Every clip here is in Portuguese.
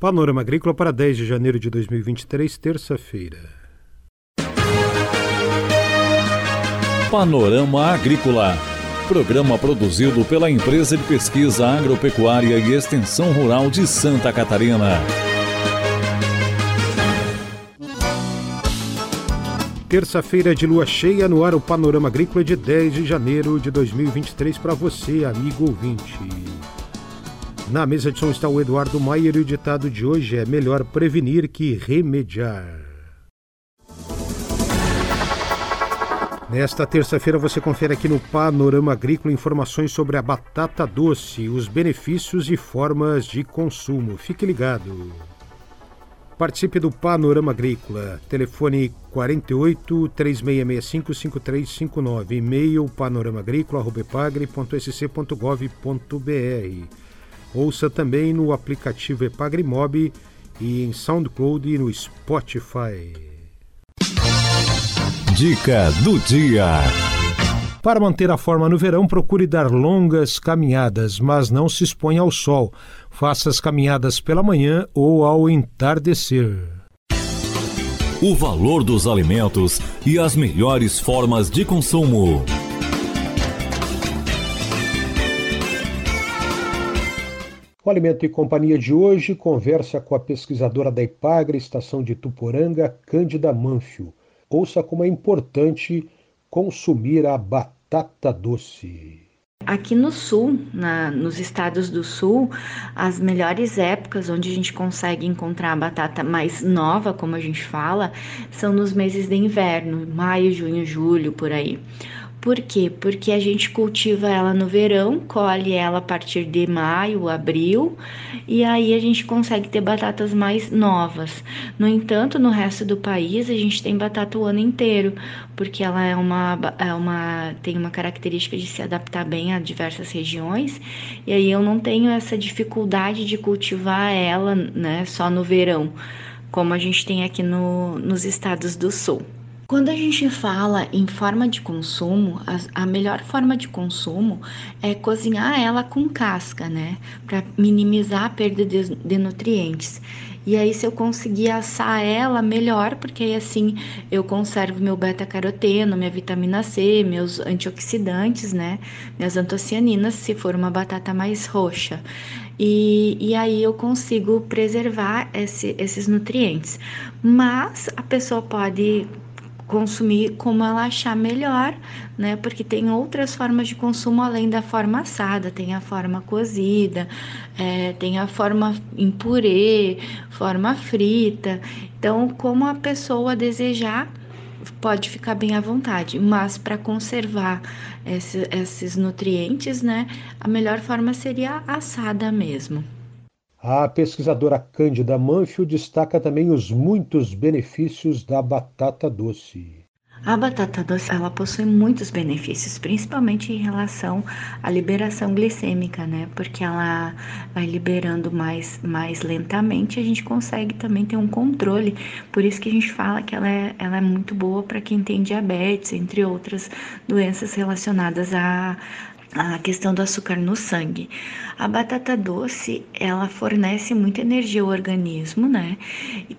Panorama Agrícola para 10 de janeiro de 2023, terça-feira. Panorama Agrícola. Programa produzido pela Empresa de Pesquisa Agropecuária e Extensão Rural de Santa Catarina. Terça-feira de lua cheia no ar o Panorama Agrícola de 10 de janeiro de 2023 para você, amigo ouvinte. Na mesa de som está o Eduardo Maier e o ditado de hoje é melhor prevenir que remediar. Nesta terça-feira você confere aqui no Panorama Agrícola informações sobre a batata doce, os benefícios e formas de consumo. Fique ligado. Participe do Panorama Agrícola. Telefone 48 3665 5359. E-mail panoramaagrícola.epagre.sc.gov.br. Ouça também no aplicativo Epagre e em SoundCloud e no Spotify. Dica do dia. Para manter a forma no verão, procure dar longas caminhadas, mas não se exponha ao sol. Faça as caminhadas pela manhã ou ao entardecer. O valor dos alimentos e as melhores formas de consumo. O Alimento e Companhia de hoje conversa com a pesquisadora da Ipagre, estação de Tuporanga, Cândida Manfio. Ouça como é importante consumir a batata doce. Aqui no sul, na, nos estados do sul, as melhores épocas onde a gente consegue encontrar a batata mais nova, como a gente fala, são nos meses de inverno, maio, junho, julho, por aí. Por quê? Porque a gente cultiva ela no verão, colhe ela a partir de maio, abril, e aí a gente consegue ter batatas mais novas. No entanto, no resto do país a gente tem batata o ano inteiro, porque ela é uma, é uma tem uma característica de se adaptar bem a diversas regiões, e aí eu não tenho essa dificuldade de cultivar ela, né, só no verão, como a gente tem aqui no, nos estados do sul. Quando a gente fala em forma de consumo, a, a melhor forma de consumo é cozinhar ela com casca, né? Para minimizar a perda de, de nutrientes. E aí, se eu conseguir assar ela, melhor, porque aí assim eu conservo meu beta-caroteno, minha vitamina C, meus antioxidantes, né? Minhas antocianinas, se for uma batata mais roxa. E, e aí eu consigo preservar esse, esses nutrientes. Mas a pessoa pode consumir como ela achar melhor, né? Porque tem outras formas de consumo além da forma assada, tem a forma cozida, é, tem a forma em purê, forma frita. Então, como a pessoa desejar, pode ficar bem à vontade, mas para conservar esse, esses nutrientes, né? A melhor forma seria assada mesmo. A pesquisadora Cândida Manfio destaca também os muitos benefícios da batata doce. A batata doce ela possui muitos benefícios, principalmente em relação à liberação glicêmica, né? Porque ela vai liberando mais, mais lentamente, a gente consegue também ter um controle. Por isso que a gente fala que ela é, ela é muito boa para quem tem diabetes, entre outras doenças relacionadas à, a questão do açúcar no sangue. A batata doce, ela fornece muita energia ao organismo, né?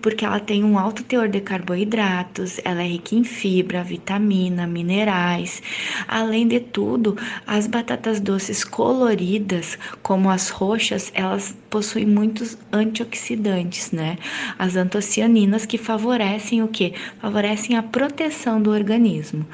Porque ela tem um alto teor de carboidratos, ela é rica em fibra, vitamina, minerais. Além de tudo, as batatas doces coloridas, como as roxas, elas possuem muitos antioxidantes, né? As antocianinas que favorecem o que? Favorecem a proteção do organismo.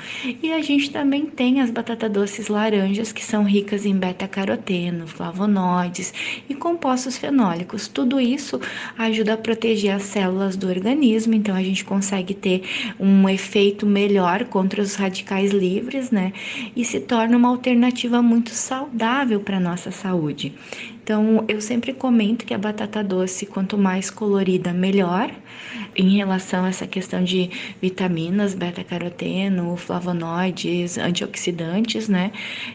E a gente também tem as batatas doces laranjas que são ricas em beta-caroteno, flavonoides e compostos fenólicos. Tudo isso ajuda a proteger as células do organismo, então a gente consegue ter um efeito melhor contra os radicais livres, né? E se torna uma alternativa muito saudável para nossa saúde. Então, eu sempre comento que a batata doce, quanto mais colorida, melhor, em relação a essa questão de vitaminas, beta-caroteno, flavonoides, antioxidantes, né,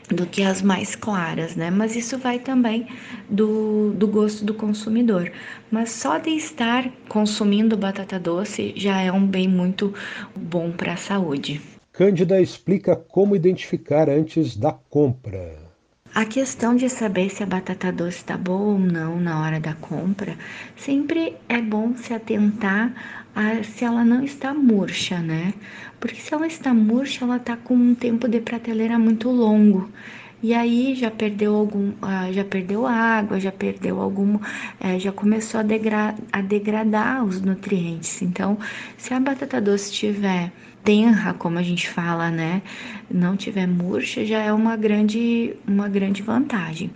do que as mais claras, né, mas isso vai também do, do gosto do consumidor. Mas só de estar consumindo batata doce já é um bem muito bom para a saúde. Cândida explica como identificar antes da compra. A questão de saber se a batata doce está boa ou não na hora da compra, sempre é bom se atentar a se ela não está murcha, né? Porque se ela está murcha, ela está com um tempo de prateleira muito longo. E aí já perdeu algum, ah, já perdeu água, já perdeu algum, é, já começou a, degra a degradar os nutrientes. Então, se a batata doce tiver tenra, como a gente fala, né? Não tiver murcha, já é uma grande, uma grande vantagem.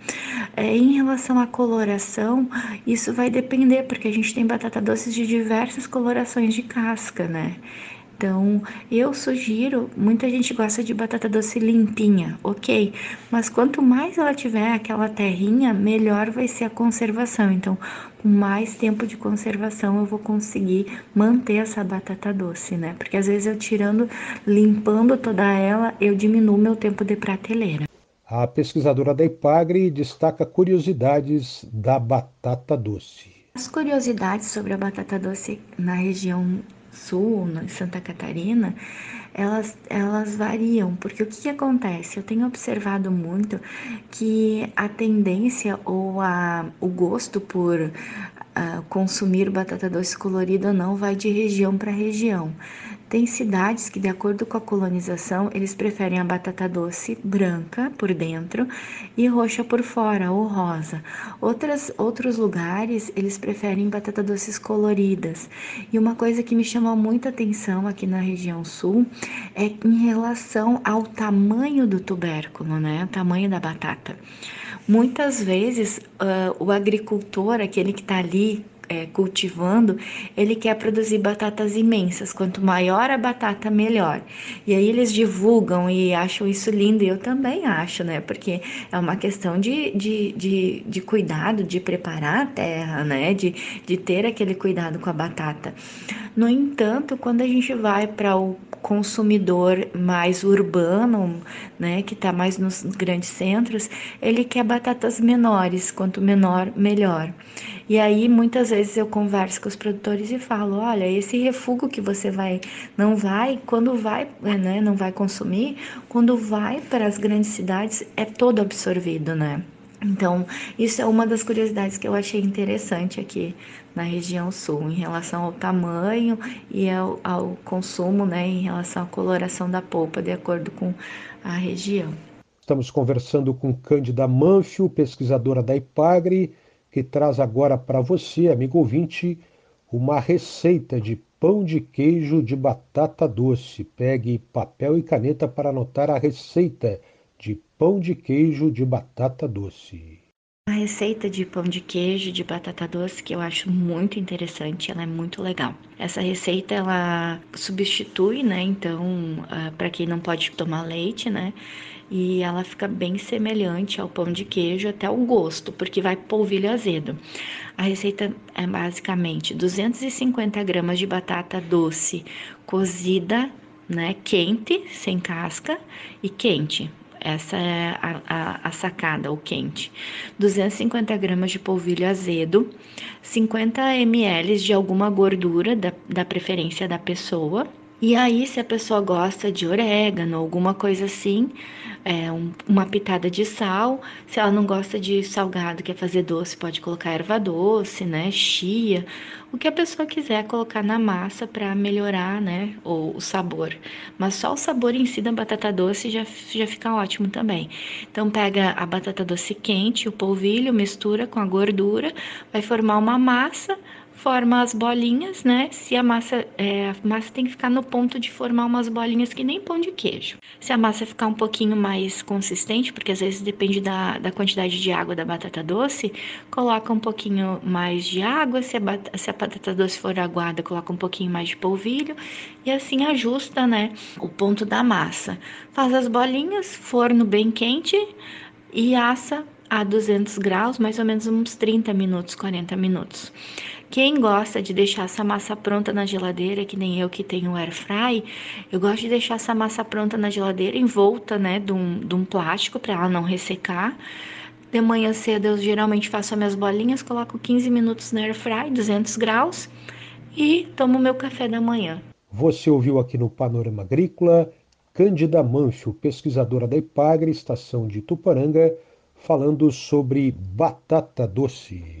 É, em relação à coloração, isso vai depender, porque a gente tem batata doce de diversas colorações de casca, né? Então, eu sugiro, muita gente gosta de batata doce limpinha, ok, mas quanto mais ela tiver aquela terrinha, melhor vai ser a conservação. Então, com mais tempo de conservação, eu vou conseguir manter essa batata doce, né? Porque às vezes eu tirando, limpando toda ela, eu diminuo meu tempo de prateleira. A pesquisadora da IPAGRE destaca curiosidades da batata doce. As curiosidades sobre a batata doce na região Sul, em Santa Catarina, elas, elas variam, porque o que, que acontece? Eu tenho observado muito que a tendência ou a, o gosto por uh, consumir batata doce colorida ou não vai de região para região. Tem cidades que, de acordo com a colonização, eles preferem a batata doce branca por dentro e roxa por fora, ou rosa. Outras, outros lugares, eles preferem batata doces coloridas. E uma coisa que me chamou muita atenção aqui na região sul é em relação ao tamanho do tubérculo, né? O tamanho da batata. Muitas vezes, uh, o agricultor, aquele que está ali é, cultivando, ele quer produzir batatas imensas. Quanto maior a batata, melhor. E aí eles divulgam e acham isso lindo, e eu também acho, né? Porque é uma questão de, de, de, de cuidado, de preparar a terra, né? De, de ter aquele cuidado com a batata. No entanto, quando a gente vai para o consumidor mais urbano, né, que está mais nos grandes centros, ele quer batatas menores, quanto menor, melhor. E aí muitas vezes eu converso com os produtores e falo, olha, esse refugo que você vai, não vai, quando vai, né, não vai consumir, quando vai para as grandes cidades é todo absorvido, né? Então, isso é uma das curiosidades que eu achei interessante aqui na região sul, em relação ao tamanho e ao, ao, consumo, né, em relação à coloração da polpa, de acordo com a região. Estamos conversando com Cândida Manfio, pesquisadora da IPAGRE, que traz agora para você, amigo ouvinte, uma receita de pão de queijo de batata doce. Pegue papel e caneta para anotar a receita de pão de queijo de batata doce. A receita de pão de queijo de batata doce que eu acho muito interessante, ela é muito legal. Essa receita ela substitui, né? Então, ah, para quem não pode tomar leite, né? E ela fica bem semelhante ao pão de queijo até o gosto, porque vai polvilho azedo. A receita é basicamente 250 gramas de batata doce cozida, né? Quente, sem casca e quente. Essa é a, a, a, sacada, o quente. 250 gramas de polvilho azedo, 50 ml de alguma gordura, da, da preferência da pessoa. E aí, se a pessoa gosta de orégano, alguma coisa assim, é, um, uma pitada de sal. Se ela não gosta de salgado, quer fazer doce, pode colocar erva doce, né? Chia, o que a pessoa quiser colocar na massa para melhorar, né? O, o, sabor. Mas só o sabor em si da batata doce já, já fica ótimo também. Então, pega a batata doce quente, o polvilho, mistura com a gordura, vai formar uma massa forma as bolinhas, né? Se a massa, é, a massa tem que ficar no ponto de formar umas bolinhas que nem pão de queijo. Se a massa ficar um pouquinho mais consistente, porque às vezes depende da, da quantidade de água da batata doce, coloca um pouquinho mais de água. Se a, se a batata doce for aguada, coloca um pouquinho mais de polvilho e assim ajusta, né? O ponto da massa. Faz as bolinhas, forno bem quente e assa a 200 graus, mais ou menos uns 30 minutos, 40 minutos. Quem gosta de deixar essa massa pronta na geladeira, que nem eu que tenho air fry, eu gosto de deixar essa massa pronta na geladeira envolta, né, de um, de um plástico para ela não ressecar. De manhã cedo eu geralmente faço as minhas bolinhas, coloco 15 minutos no air fry, 200 graus e tomo meu café da manhã. Você ouviu aqui no Panorama Agrícola Cândida Mancho, pesquisadora da IPAGRE, estação de Tuporanga, falando sobre batata doce.